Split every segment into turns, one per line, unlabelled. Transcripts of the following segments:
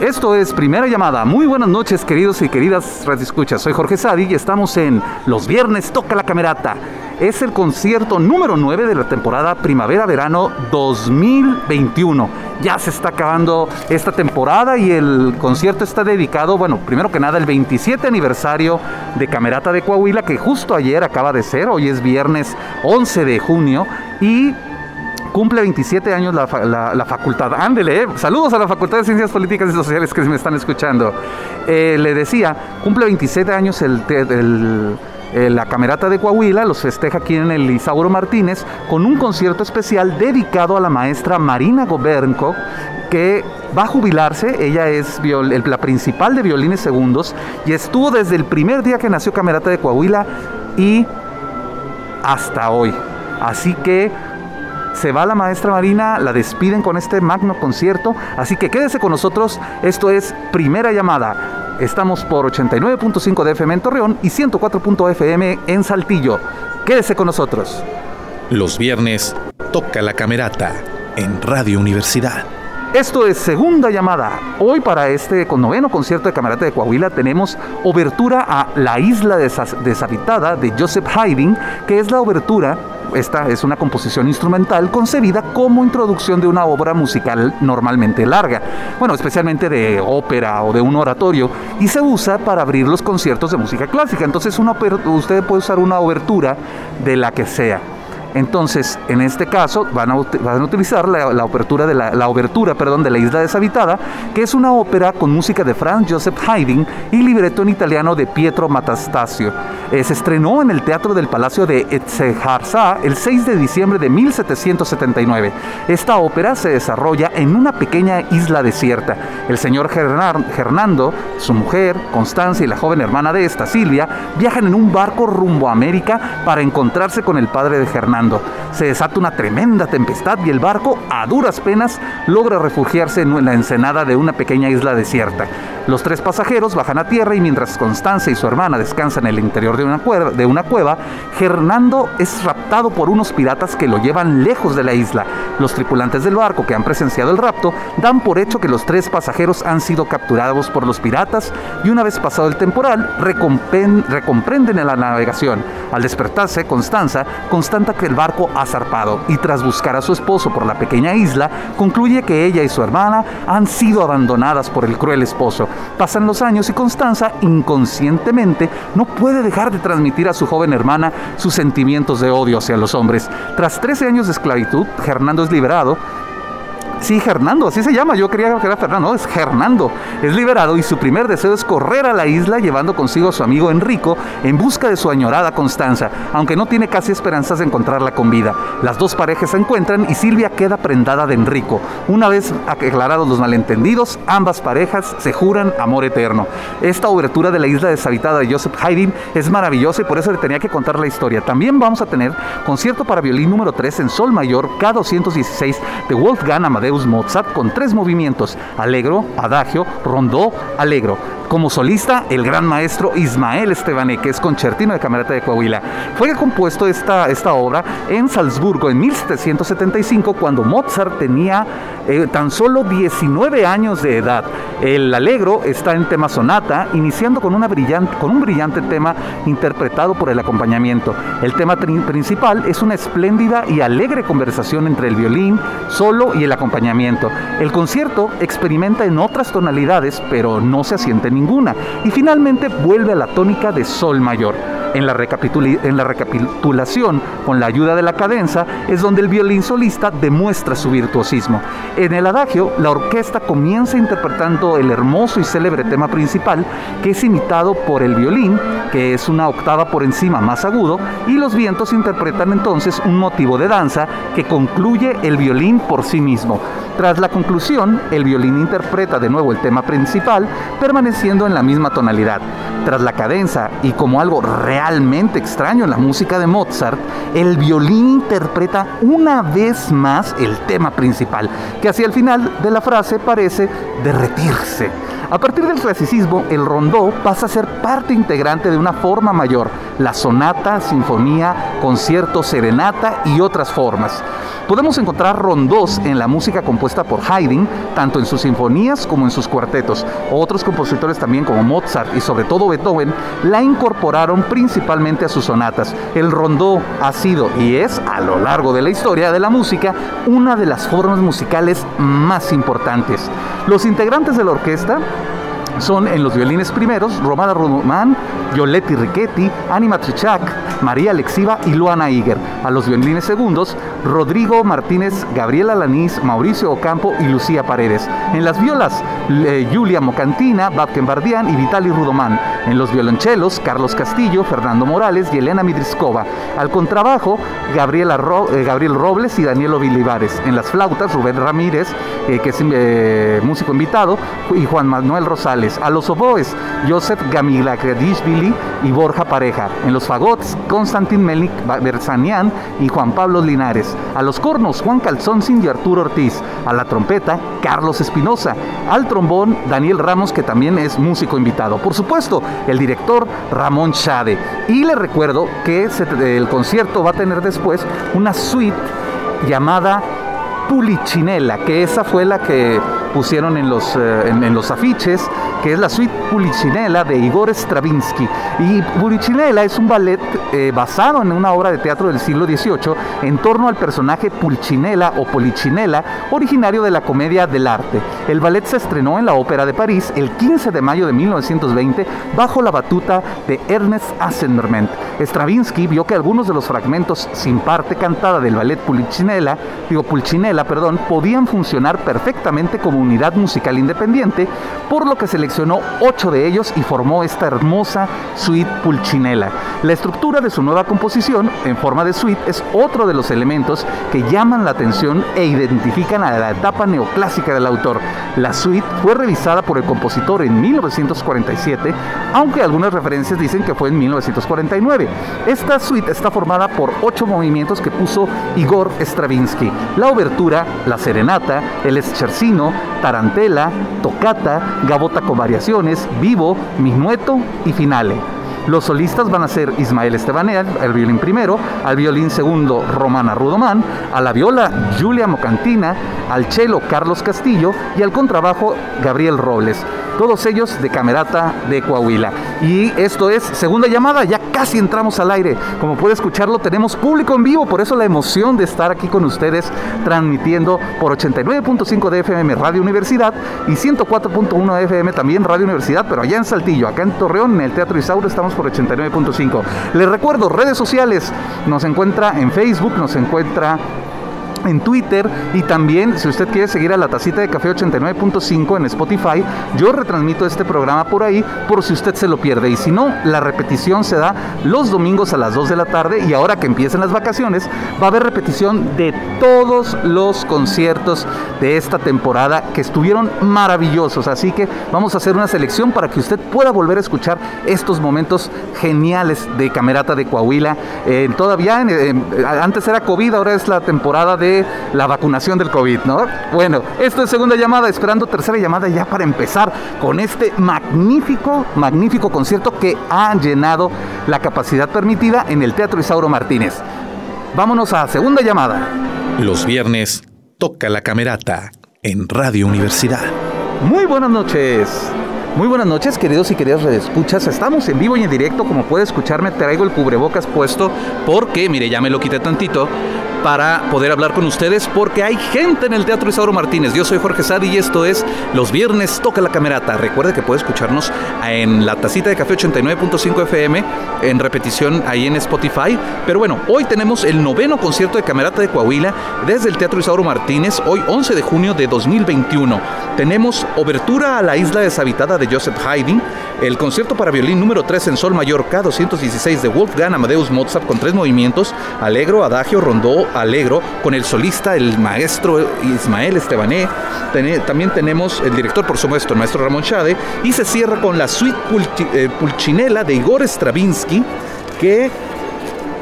Esto es Primera Llamada. Muy buenas noches, queridos y queridas radioescuchas. Soy Jorge Sadi y estamos en Los Viernes Toca la Camerata. Es el concierto número 9 de la temporada Primavera-Verano 2021. Ya se está acabando esta temporada y el concierto está dedicado, bueno, primero que nada, el 27 aniversario de Camerata de Coahuila, que justo ayer acaba de ser. Hoy es viernes 11 de junio y cumple 27 años la, facultad. Ándele, eh. saludos a la Facultad de Ciencias Políticas y Sociales que me están escuchando. Eh, le decía, cumple 27 años la Camerata de Coahuila, los festeja aquí en el Isauro Martínez con un concierto especial dedicado a la maestra Marina Gobernco, que va a jubilarse, ella es la principal de violines segundos y estuvo desde el primer día que nació Camerata de Coahuila y hasta hoy. Así que se va la maestra Marina, la despiden con este magno concierto, así que quédese con nosotros, esto es Primera Llamada. Estamos por 89.5 de FM en Torreón y 104.fm en Saltillo. Quédese con nosotros.
Los viernes toca la camerata en Radio Universidad.
Esto es segunda llamada. Hoy para este noveno concierto de Camerata de Coahuila tenemos obertura a La Isla Deshabitada de Joseph Haydn, que es la obertura esta es una composición instrumental concebida como introducción de una obra musical normalmente larga, bueno, especialmente de ópera o de un oratorio, y se usa para abrir los conciertos de música clásica. Entonces usted puede usar una obertura de la que sea. Entonces, en este caso, van a, utilizar la, la, de la, perdón, de La Isla Deshabitada, que es una ópera con música de Franz Joseph Haydn y libreto en italiano de Pietro Matastasio. Eh, se estrenó en el Teatro del Palacio de Etzeharza el 6 de diciembre de 1779. Esta ópera se desarrolla en una pequeña isla desierta. El señor Hernando, su mujer, Constancia y la joven hermana de esta, Silvia, viajan en un barco rumbo a América para encontrarse con el padre de Hernando. Se desata una tremenda tempestad y el barco, a duras penas, logra refugiarse en la ensenada de una pequeña isla desierta. Los tres pasajeros bajan a tierra y mientras Constancia y su hermana descansan en el interior de una, cueva, de una cueva, Hernando es raptado por unos piratas que lo llevan lejos de la isla. Los tripulantes del barco que han presenciado el rapto dan por hecho que los tres pasajeros han sido capturados por los piratas y una vez pasado el temporal recomprenden en la navegación. Al despertarse, Constanza constata que el barco ha zarpado y tras buscar a su esposo por la pequeña isla, concluye que ella y su hermana han sido abandonadas por el cruel esposo. Pasan los años y Constanza inconscientemente no puede dejar de transmitir a su joven hermana sus sentimientos de odio hacia los hombres. Tras 13 años de esclavitud, Hernando es liberado Sí, Hernando, así se llama. Yo creía que era Fernando, es Hernando. Es liberado y su primer deseo es correr a la isla llevando consigo a su amigo Enrico en busca de su añorada Constanza, aunque no tiene casi esperanzas de encontrarla con vida. Las dos parejas se encuentran y Silvia queda prendada de Enrico. Una vez aclarados los malentendidos, ambas parejas se juran amor eterno. Esta obertura de la isla deshabitada de Joseph Haydn es maravillosa y por eso le tenía que contar la historia. También vamos a tener concierto para violín número 3 en Sol Mayor K216 de Wolfgang Amadeo Mozart con tres movimientos, alegro, adagio, rondó, alegro. Como solista, el gran maestro Ismael Estebané, que es concertino de Camerata de Coahuila. Fue compuesto esta, esta obra en Salzburgo en 1775, cuando Mozart tenía eh, tan solo 19 años de edad. El alegro está en tema sonata, iniciando con, una brillante, con un brillante tema interpretado por el acompañamiento. El tema principal es una espléndida y alegre conversación entre el violín solo y el acompañamiento. El concierto experimenta en otras tonalidades, pero no se asiente en ninguna. Y finalmente vuelve a la tónica de sol mayor. En la, en la, recapitulación, con la ayuda de la cadenza, es donde el violín solista demuestra su virtuosismo. En el adagio, la orquesta comienza interpretando el hermoso y célebre tema principal, que es imitado por el violín, que es una octava por encima más agudo, y los vientos interpretan entonces un motivo de danza que concluye el violín por sí mismo. Tras la conclusión, el violín interpreta de nuevo el tema principal, permaneciendo en la misma tonalidad. Tras la cadenza y como algo extraño en la música de Mozart, el violín interpreta una vez más el tema principal, que hacia el final de la frase parece derretirse. A partir del clasicismo, el rondó pasa a ser parte integrante de una forma mayor, la sonata, sinfonía, concierto, serenata y otras formas. Podemos encontrar rondós en la música compuesta por Haydn, tanto en sus sinfonías como en sus cuartetos. Otros compositores también como Mozart y sobre todo Beethoven la incorporaron principalmente a sus sonatas. El rondó ha sido y es a lo largo de la historia de la música una de las formas musicales más importantes. Los integrantes de la orquesta son en los violines primeros Romana Román, Violetti Riquetti, Anima Trichak, María Alexiva y Luana Iger. A los violines segundos, Rodrigo Martínez, Gabriela Lanís, Mauricio Ocampo y Lucía Paredes. En las violas, Julia Mocantina, Babken Bardián y Vitali Rudomán. En los violonchelos, Carlos Castillo, Fernando Morales y Elena Midriskova. Al contrabajo, eh, Gabriel Robles y Daniel Vilivares. En las flautas, Rubén Ramírez, eh, que es eh, músico invitado, y Juan Manuel Rosales. A los oboes, Joseph Gamilakredishvili y Borja Pareja. En los fagots, Konstantin Melik Bersanian y Juan Pablo Linares. A los cornos, Juan Calzón y Arturo Ortiz. A la trompeta, Carlos Espinosa. Al trombón, Daniel Ramos, que también es músico invitado. Por supuesto, el director Ramón Chade. Y le recuerdo que el concierto va a tener después una suite llamada Pulichinela, que esa fue la que pusieron en los, eh, en, los afiches, que es la suite Pulichinela de Igor Stravinsky. Y Pulichinela es un ballet eh, basado en una obra de teatro del siglo XVIII en torno al personaje Pulcinella o Polichinela, originario de la comedia del arte. El ballet se estrenó en la Ópera de París el 15 de mayo de 1920 bajo la batuta de Ernest Assenderment. Stravinsky vio que algunos de los fragmentos sin parte cantada del ballet Pulcinella, digo Pulcinella, perdón, podían funcionar perfectamente como unidad musical independiente, por lo que seleccionó ocho de ellos y formó esta hermosa suite Pulcinella. La estructura de su nueva composición, en forma de suite, es otro de los elementos que llaman la atención e identifican a la etapa neoclásica del autor. La suite fue revisada por el compositor en 1947, aunque algunas referencias dicen que fue en 1949. Esta suite está formada por ocho movimientos que puso Igor Stravinsky. La obertura, la serenata, el escherzino, tarantela, tocata, gabota con variaciones, vivo, minueto y finale. Los solistas van a ser Ismael Estebanea, el violín primero, al violín segundo Romana Rudomán, a la viola Julia Mocantina, al cello Carlos Castillo y al contrabajo Gabriel Robles todos ellos de Camerata de Coahuila. Y esto es segunda llamada, ya casi entramos al aire. Como puede escucharlo, tenemos público en vivo, por eso la emoción de estar aquí con ustedes transmitiendo por 89.5 de FM Radio Universidad y 104.1 de FM también Radio Universidad, pero allá en Saltillo, acá en Torreón, en el Teatro Isauro, estamos por 89.5. Les recuerdo, redes sociales, nos encuentra en Facebook, nos encuentra en Twitter. Y también si usted quiere seguir a la tacita de café 89.5 en Spotify, yo retransmito este programa por ahí por si usted se lo pierde. Y si no, la repetición se da los domingos a las 2 de la tarde y ahora que empiecen las vacaciones va a haber repetición de todos los conciertos de esta temporada que estuvieron maravillosos, así que vamos a hacer una selección para que usted pueda volver a escuchar estos momentos geniales de Camerata de Coahuila. Eh, todavía antes era COVID, ahora es la temporada de la vacunación del COVID, ¿no? Bueno, esto es segunda llamada, esperando tercera llamada ya para empezar con este magnífico, magnífico concierto que ha llenado la capacidad permitida en el Teatro Isauro Martínez. Vámonos a segunda llamada.
Los viernes toca la camerata en Radio Universidad.
Muy buenas noches. Muy buenas noches, queridos y queridas escuchas. Estamos en vivo y en directo. Como puede escucharme, traigo el cubrebocas puesto porque, mire, ya me lo quité tantito para poder hablar con ustedes porque hay gente en el Teatro Isauro Martínez. Yo soy Jorge Sadi y esto es Los Viernes Toca la Camerata. Recuerde que puede escucharnos en la tacita de café 89.5 FM en repetición ahí en Spotify. Pero bueno, hoy tenemos el noveno concierto de Camerata de Coahuila desde el Teatro Isauro Martínez, hoy 11 de junio de 2021. Tenemos Obertura a la Isla Deshabitada de Joseph Haydn, el concierto para violín número 3 en sol mayor K216 de Wolfgang Amadeus Mozart con tres movimientos, alegro, adagio, rondó, alegro, con el solista, el maestro Ismael Estebané. también tenemos el director, por supuesto, el maestro Ramón Chade, y se cierra con la suite eh, Pulcinella de Igor Stravinsky, que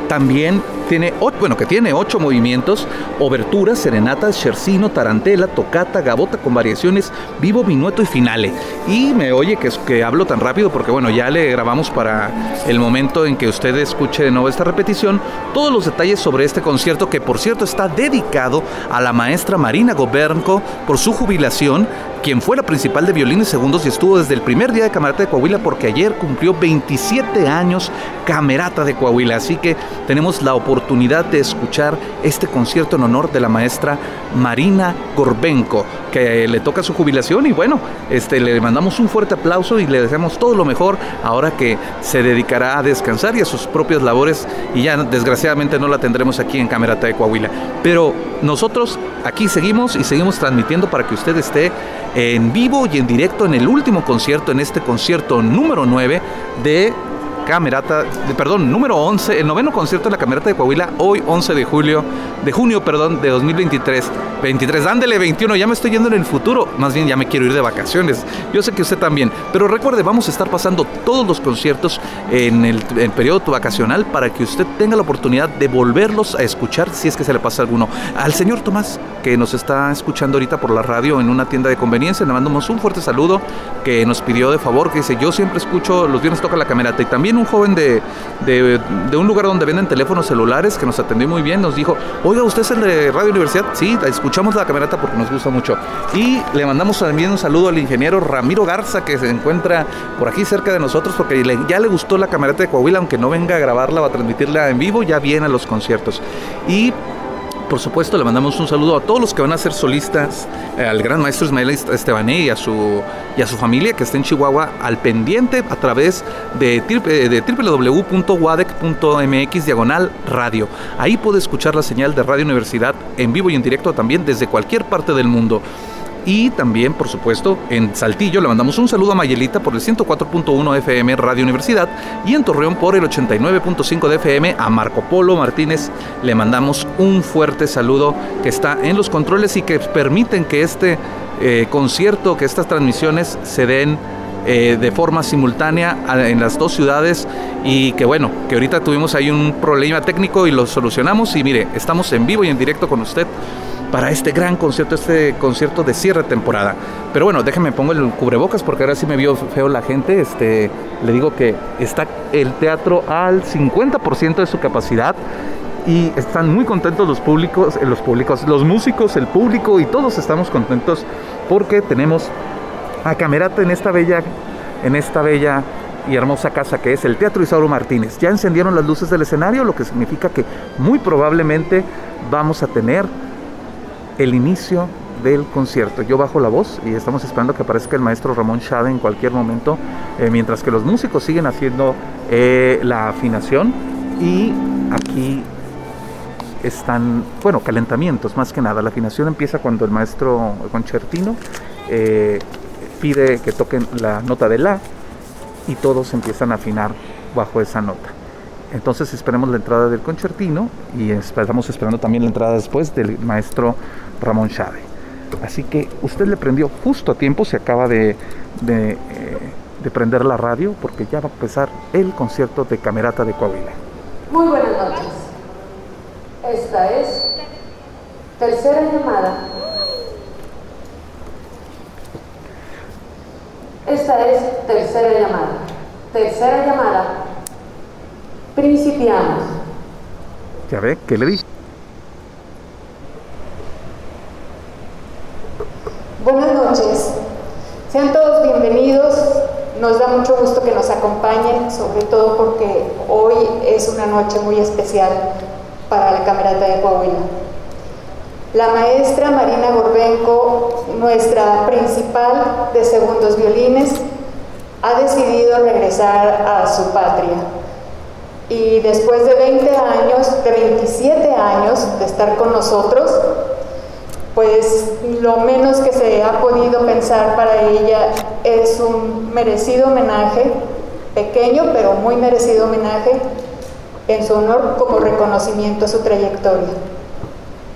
también tiene, bueno, que tiene ocho movimientos, obertura, serenata, scherzino, tarantela, tocata, gabota con variaciones, vivo, minueto y finale. Y me oye que, que hablo tan rápido porque bueno, ya le grabamos para el momento en que usted escuche de nuevo esta repetición todos los detalles sobre este concierto que por cierto está dedicado a la maestra Marina Gobernco por su jubilación quien fue la principal de violines segundos y estuvo desde el primer día de Camerata de Coahuila porque ayer cumplió 27 años Camerata de Coahuila. Así que tenemos la oportunidad de escuchar este concierto en honor de la maestra Marina Gorbenko, que le toca su jubilación y bueno, este, le mandamos un fuerte aplauso y le deseamos todo lo mejor ahora que se dedicará a descansar y a sus propias labores y ya desgraciadamente no la tendremos aquí en Camerata de Coahuila. Pero nosotros aquí seguimos y seguimos transmitiendo para que usted esté en vivo y en directo en el último concierto, en este concierto número 9 de Camerata, perdón, número 11, el noveno concierto de la Camerata de Coahuila, hoy 11 de julio, de junio, perdón, de 2023. 23, ándele 21, ya me estoy yendo en el futuro, más bien ya me quiero ir de vacaciones. Yo sé que usted también, pero recuerde, vamos a estar pasando todos los conciertos en el, periodo vacacional para que usted tenga la oportunidad de volverlos a escuchar si es que se le pasa alguno. Al señor Tomás, que nos está escuchando ahorita por la radio en una tienda de conveniencia, le mandamos un fuerte saludo que nos pidió de favor, que dice, yo siempre escucho, los viernes toca la camerata y también un joven de, de, un lugar donde venden teléfonos celulares que nos atendió muy bien, nos dijo, oiga, ¿usted es el de Radio Universidad? Sí, escuchamos la camerata porque nos gusta mucho. Y le mandamos también un saludo al ingeniero Ramiro Garza, que se encuentra por aquí cerca de nosotros, porque ya le gustó la camerata de Coahuila, aunque no venga a grabarla o a transmitirla en vivo, ya viene a los conciertos. Y por supuesto, le mandamos un saludo a todos los que van a ser solistas, eh, al gran maestro Ismael Estebané y a su, y a su familia que está en Chihuahua al pendiente a través de, eh, de www.wadec.mx diagonal radio. Ahí puede escuchar la señal de Radio Universidad en vivo y en directo también desde cualquier parte del mundo. Y también, por supuesto, en Saltillo le mandamos un saludo a Mayelita por el 104.1 FM Radio Universidad y en Torreón por el 89.5 de FM a Marco Polo Martínez. Le mandamos un fuerte saludo que está en los controles y que permiten que este eh, concierto, que estas transmisiones se den eh, de forma simultánea en las dos ciudades y que bueno, que ahorita tuvimos ahí un problema técnico y lo solucionamos. Y mire, estamos en vivo y en directo con usted para este gran concierto, este concierto de cierre temporada. Pero bueno, déjeme pongo el cubrebocas porque ahora sí me vio feo la gente. Este, le digo que está el teatro al 50% de su capacidad y están muy contentos los públicos, eh, los públicos, los músicos, el público y todos estamos contentos porque tenemos a Camerata en esta bella, en esta bella y hermosa casa que es el Teatro Isauro Martínez. Ya encendieron las luces del escenario, lo que significa que muy probablemente vamos a tener el inicio del concierto. Yo bajo la voz y estamos esperando que aparezca el maestro Ramón Schade en cualquier momento, eh, mientras que los músicos siguen haciendo eh, la afinación y aquí están, bueno, calentamientos más que nada. La afinación empieza cuando el maestro concertino eh, pide que toquen la nota de la y todos empiezan a afinar bajo esa nota. Entonces esperemos la entrada del concertino y estamos esperando también la entrada después del maestro Ramón Chade. Así que usted le prendió justo a tiempo, se acaba de, eh, de, prender la radio porque ya va a empezar el concierto de Camerata de Coahuila.
Muy buenas noches. Esta es tercera llamada. Esta es tercera llamada. Tercera llamada Principiamos.
Ya ve, ¿qué le dije?
Buenas noches. Sean todos bienvenidos. Nos da mucho gusto que nos acompañen, sobre todo porque hoy es una noche muy especial para la Camerata de Coahuila. La maestra Marina Gorbenco, nuestra principal de segundos violines, ha decidido regresar a su patria y después de 20 años, de 27 años de estar con nosotros, pues lo menos que se ha podido pensar para ella es un merecido homenaje, pequeño pero muy merecido homenaje en su honor como reconocimiento a su trayectoria.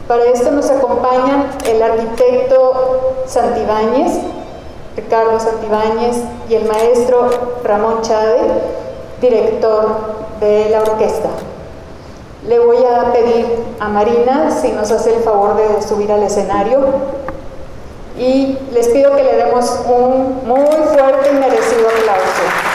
Para esto nos acompañan el arquitecto Santibáñez, Ricardo Santibáñez, y el maestro Ramón Chade, director de la orquesta. Le voy a pedir a Marina si nos hace el favor de subir al escenario y les pido que le demos un muy fuerte y merecido aplauso.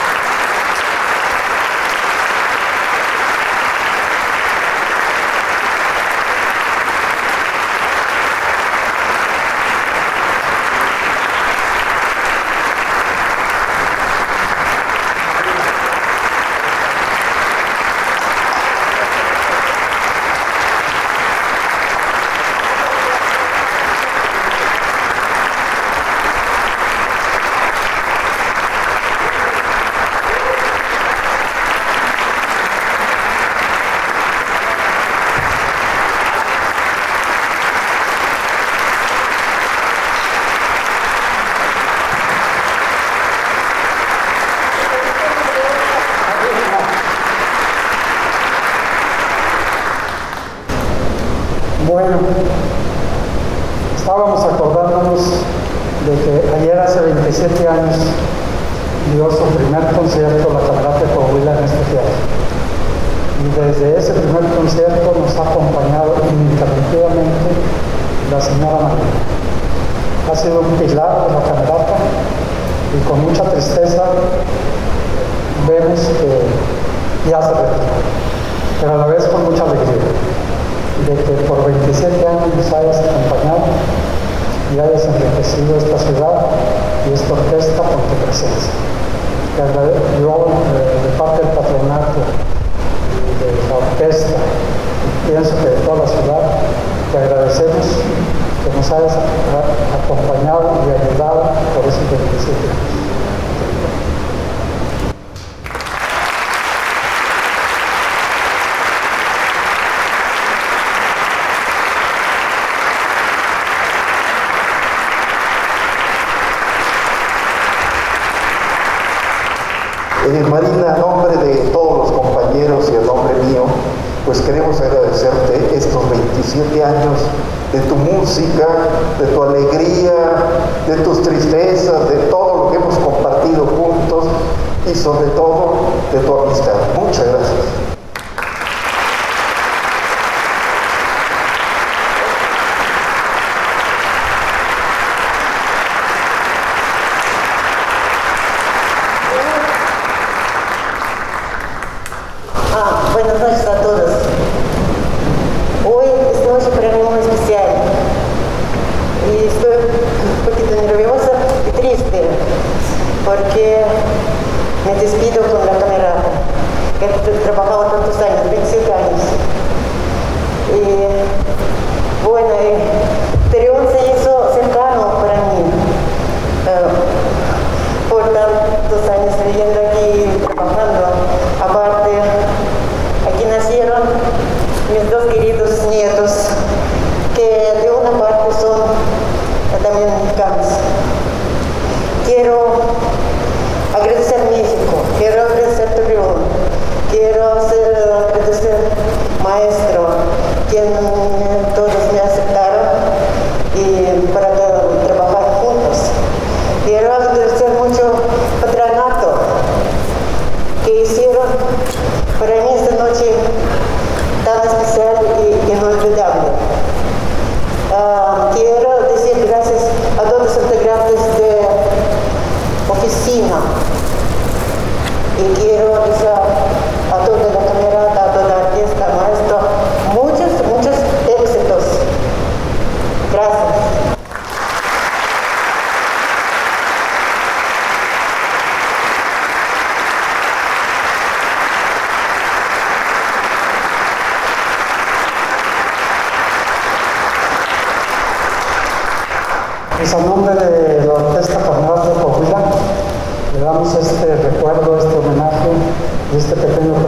Marina,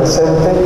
presente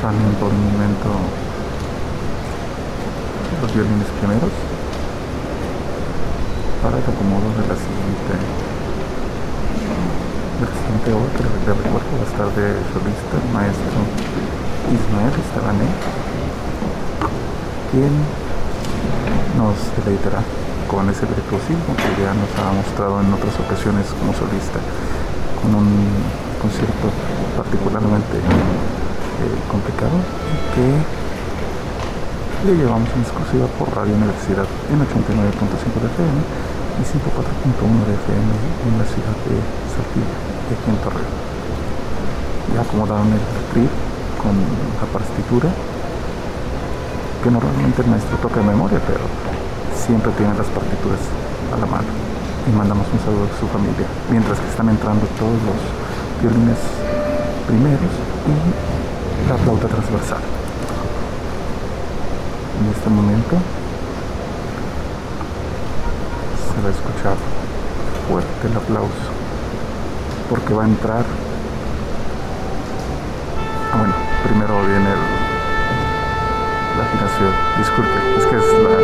también por un momento. Los violines primeros. Para el acomodo de la siguiente. De la siguiente obra que recuerdo va a estar de solista el maestro Ismael Estebané quien nos deleitará con ese virtuosismo que ya nos ha mostrado en otras ocasiones como solista con un concierto particularmente eh, complicado que le llevamos en exclusiva por Radio Universidad en 89.5 de FM y 104.1 de FM en la ciudad de Saltillo, y aquí en Torreón. Ya acomodaron el trip con la partitura, que normalmente el maestro toca de memoria, pero siempre tiene las partituras a la mano. Y mandamos un saludo a su familia, mientras que están entrando todos los violines primeros y la flauta transversal. En este momento se va a escuchar fuerte el aplauso porque va a entrar. Ah, bueno, primero viene el, la afinación. Disculpe, es que es la,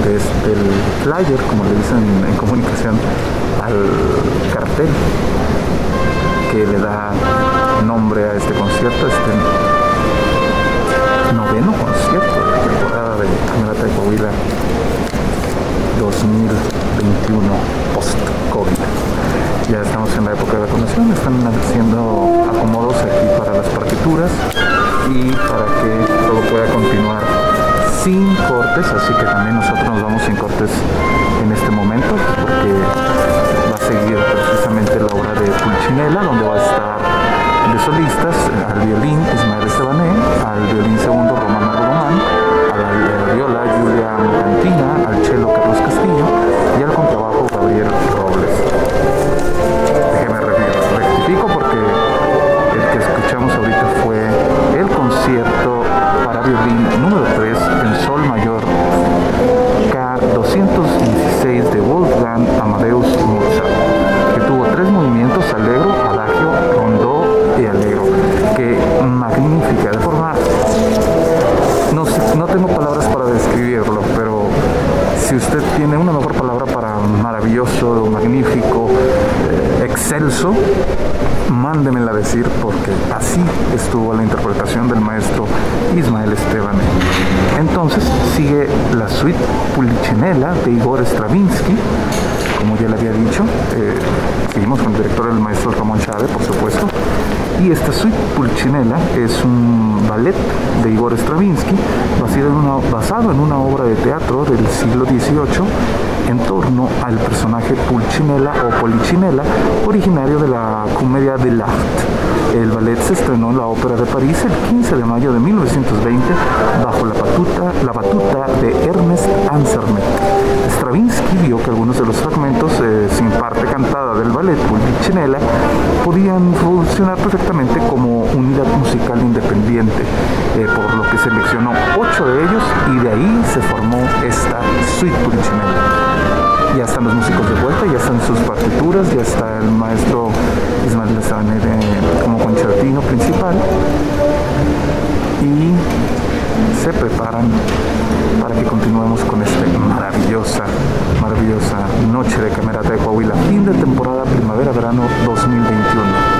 presentación de este, el flyer, como le dicen en comunicación, al cartel que le da nombre a este concierto, este noveno concierto de la temporada de Camerata de Coahuila 2021 post-COVID. Ya estamos en la época de vacunación, están haciendo acomodos aquí para las partituras y para que todo pueda continuar sin cortes, así que también nosotros nos vamos sin cortes en este momento, porque va a seguir precisamente la obra de Pulcinella, donde va a estar de solistas al violín Ismael Estebané, al violín segundo Román Román, a la viola Julia Mocantina, al cello Carlos Castillo y al contrabajo Gabriel Robles. Déjeme rectifico porque el que escuchamos ahorita fue el concierto violín número 3 en Sol Mayor K216 de Wolfgang Amadeus Mozart, que tuvo tres movimientos, alegro, adagio, rondó y alegro, que magnífica, de forma, no, no tengo palabras para describirlo, pero si usted tiene una mejor palabra para maravilloso, magnífico, eh, excelso, mándemela decir porque así estuvo la interpretación del maestro Ismael Esteban. Entonces sigue la suite Pulcinella de Igor Stravinsky, como ya le había dicho, eh, seguimos con el director el maestro Ramón Chávez, por supuesto, y esta suite Pulcinella es un ballet de Igor Stravinsky basado en una, basado en una obra de teatro del siglo XVIII en torno al personaje Pulcinella o Polichinella, originario de la comedia de l'Art. El ballet se estrenó en la Ópera de París el 15 de mayo de 1920 bajo la batuta, la batuta de Ernest Ansermet. Stravinsky vio que algunos de los fragmentos eh, sin parte cantada del ballet Pulcinella podían funcionar perfectamente como unidad musical independiente, eh, por lo que seleccionó ocho de ellos y de ahí se formó esta suite Pulcinella ya están los músicos de vuelta, ya están sus partituras, ya está el maestro Ismael Lezane como concertino principal y se preparan para que continuemos con esta maravillosa, maravillosa noche de Camerata de Coahuila, fin de temporada primavera-verano 2021.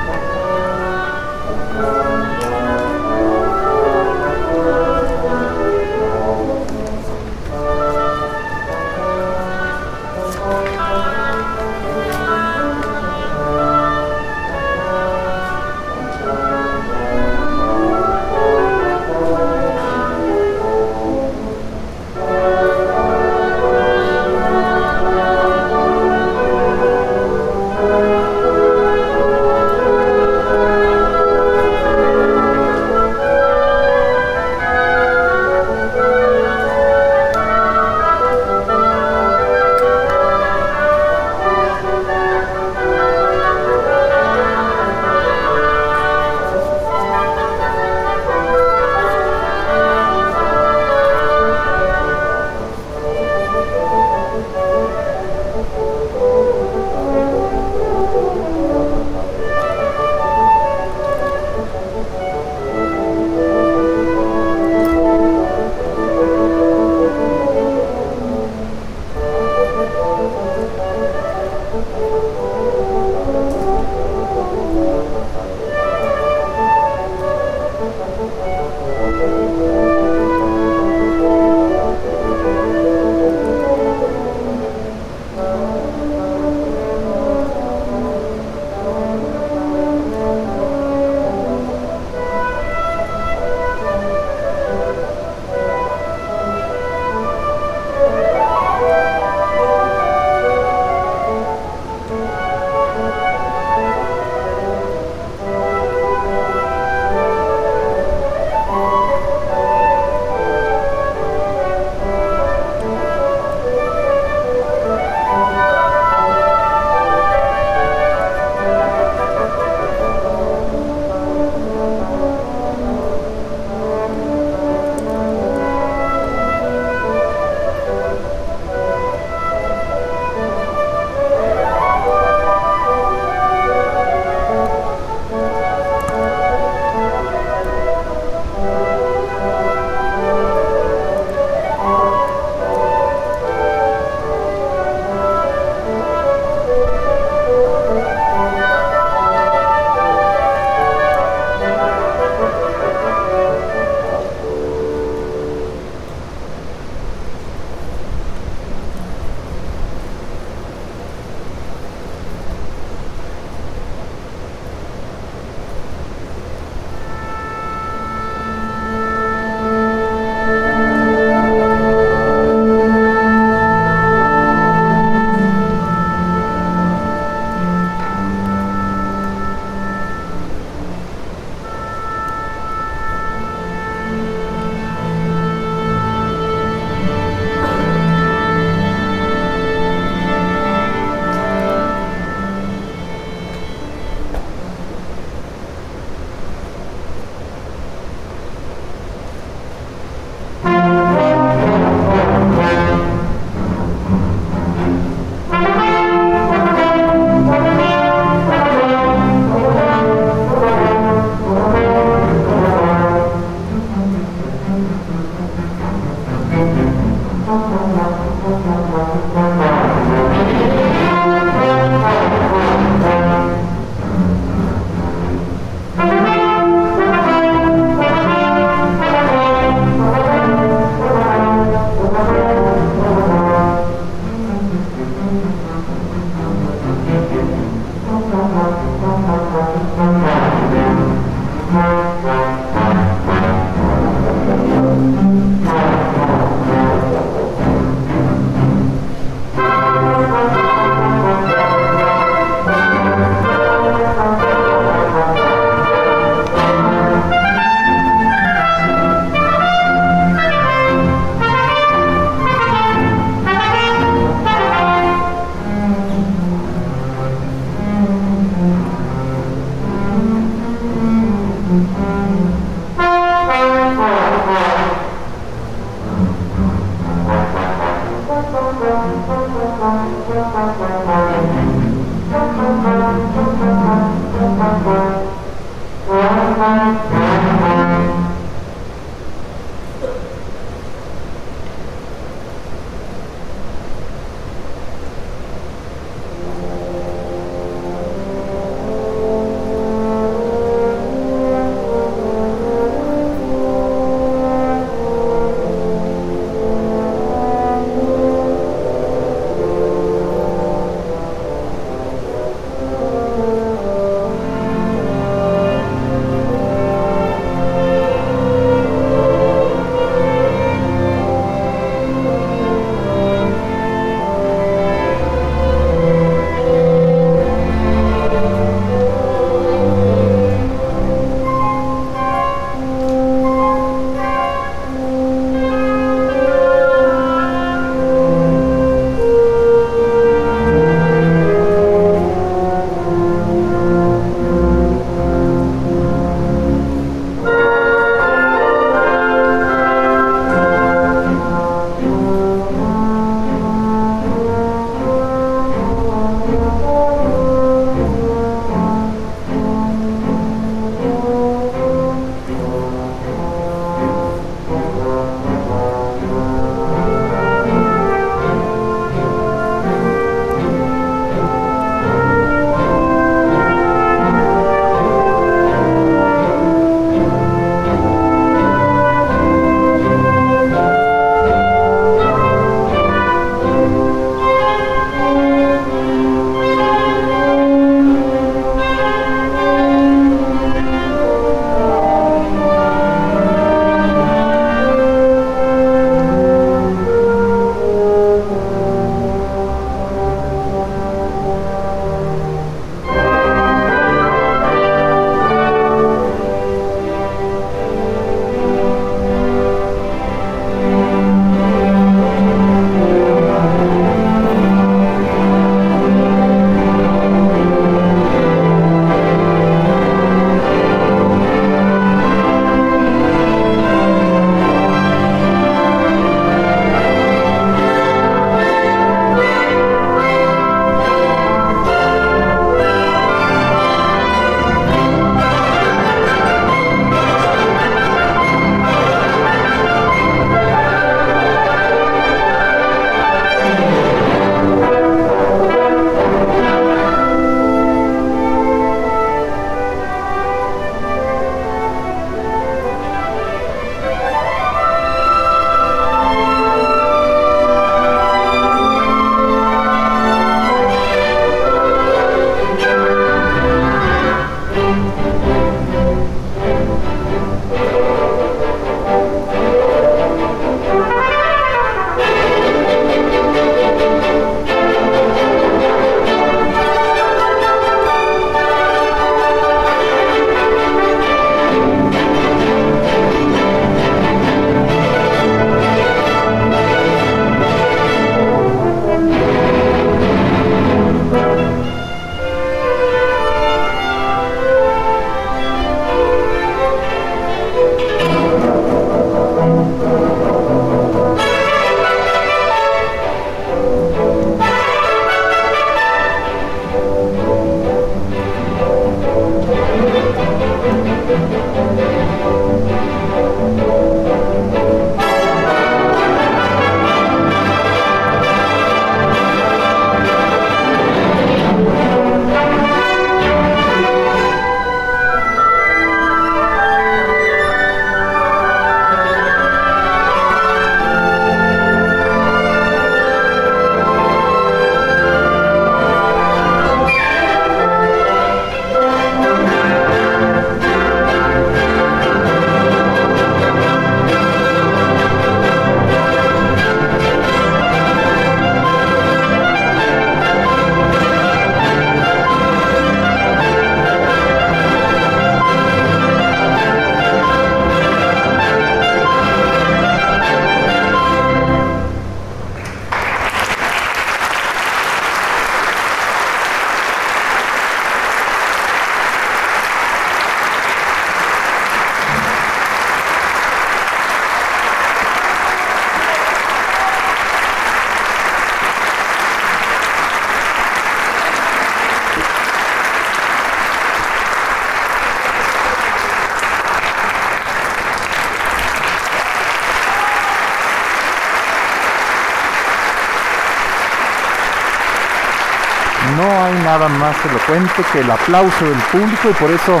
Nada más elocuente que el aplauso del público y por eso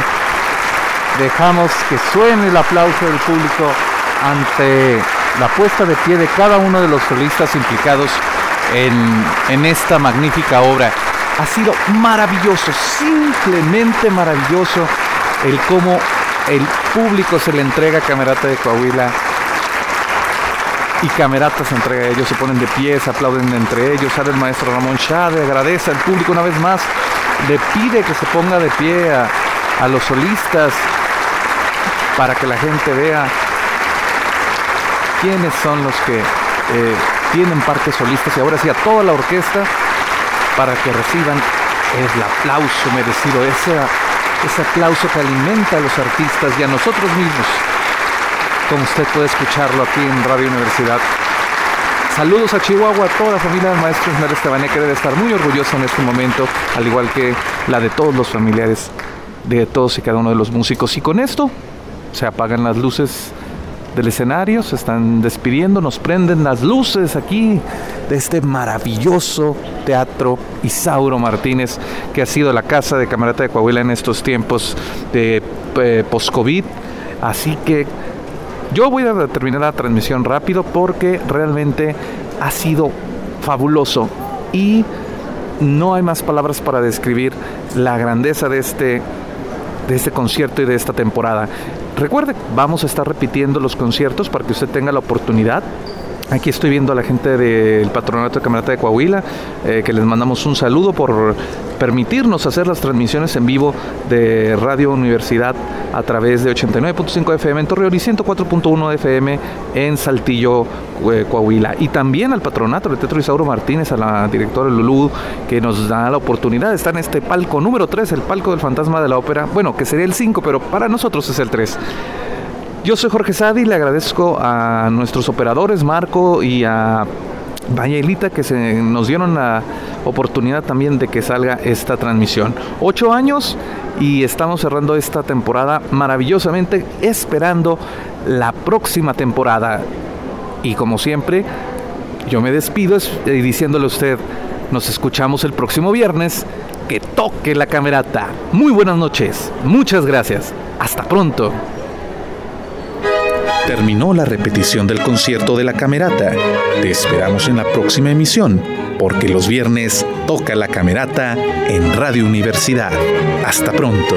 dejamos que suene el aplauso del público ante la puesta de pie de cada uno de los solistas implicados en, en esta magnífica obra. Ha sido maravilloso, simplemente maravilloso el cómo el público se le entrega a Camerata de Coahuila y Camerata se entrega a ellos, se ponen de pie, se aplauden entre ellos, sale el maestro Ramón Chávez, agradece al público una vez más, le pide que se ponga de pie a, a los solistas para que la gente vea quiénes son los que eh, tienen partes solistas y ahora sí a toda la orquesta para que reciban el aplauso merecido, ese, ese aplauso que alimenta a los artistas y a nosotros mismos, como usted puede escucharlo aquí en Radio Universidad. Saludos a Chihuahua, a toda la familia del maestro Ismael Estebané que debe estar muy orgulloso en este momento, al igual que la de todos los familiares de todos y cada uno de los músicos. Y con esto se apagan las luces del escenario, se están despidiendo, nos prenden las luces aquí de este maravilloso teatro Isauro Martínez, que ha sido la casa de Camarata de Coahuila en estos tiempos de eh, post-COVID. Así que yo voy a terminar la transmisión rápido porque realmente ha sido fabuloso y no hay más palabras para describir la grandeza de este de este concierto y de esta temporada. Recuerde, vamos a estar repitiendo los conciertos para que usted tenga la oportunidad Aquí estoy viendo a la gente del Patronato de Camerata de Coahuila, eh, que les mandamos un saludo por permitirnos hacer las transmisiones en vivo de Radio Universidad a través de 89.5 FM en Torreón y 104.1 FM en Saltillo, eh, Coahuila. Y también al patronato de Teatro Isauro Martínez, a la directora Lulú, que nos da la oportunidad de estar en este palco número 3, el palco del fantasma de la ópera. Bueno, que sería el 5, pero para nosotros es el 3. Yo soy Jorge Sadi, le agradezco a nuestros operadores, Marco y a Elita, que se nos dieron la oportunidad también de que salga esta transmisión. Ocho años y estamos cerrando esta temporada maravillosamente, esperando la próxima temporada. Y como siempre, yo me despido diciéndole a usted, nos escuchamos el próximo viernes, que toque la camerata. Muy buenas noches, muchas gracias, hasta pronto.
Terminó la repetición del concierto de la Camerata. Te esperamos en la próxima emisión, porque los viernes toca la Camerata en Radio Universidad. Hasta pronto.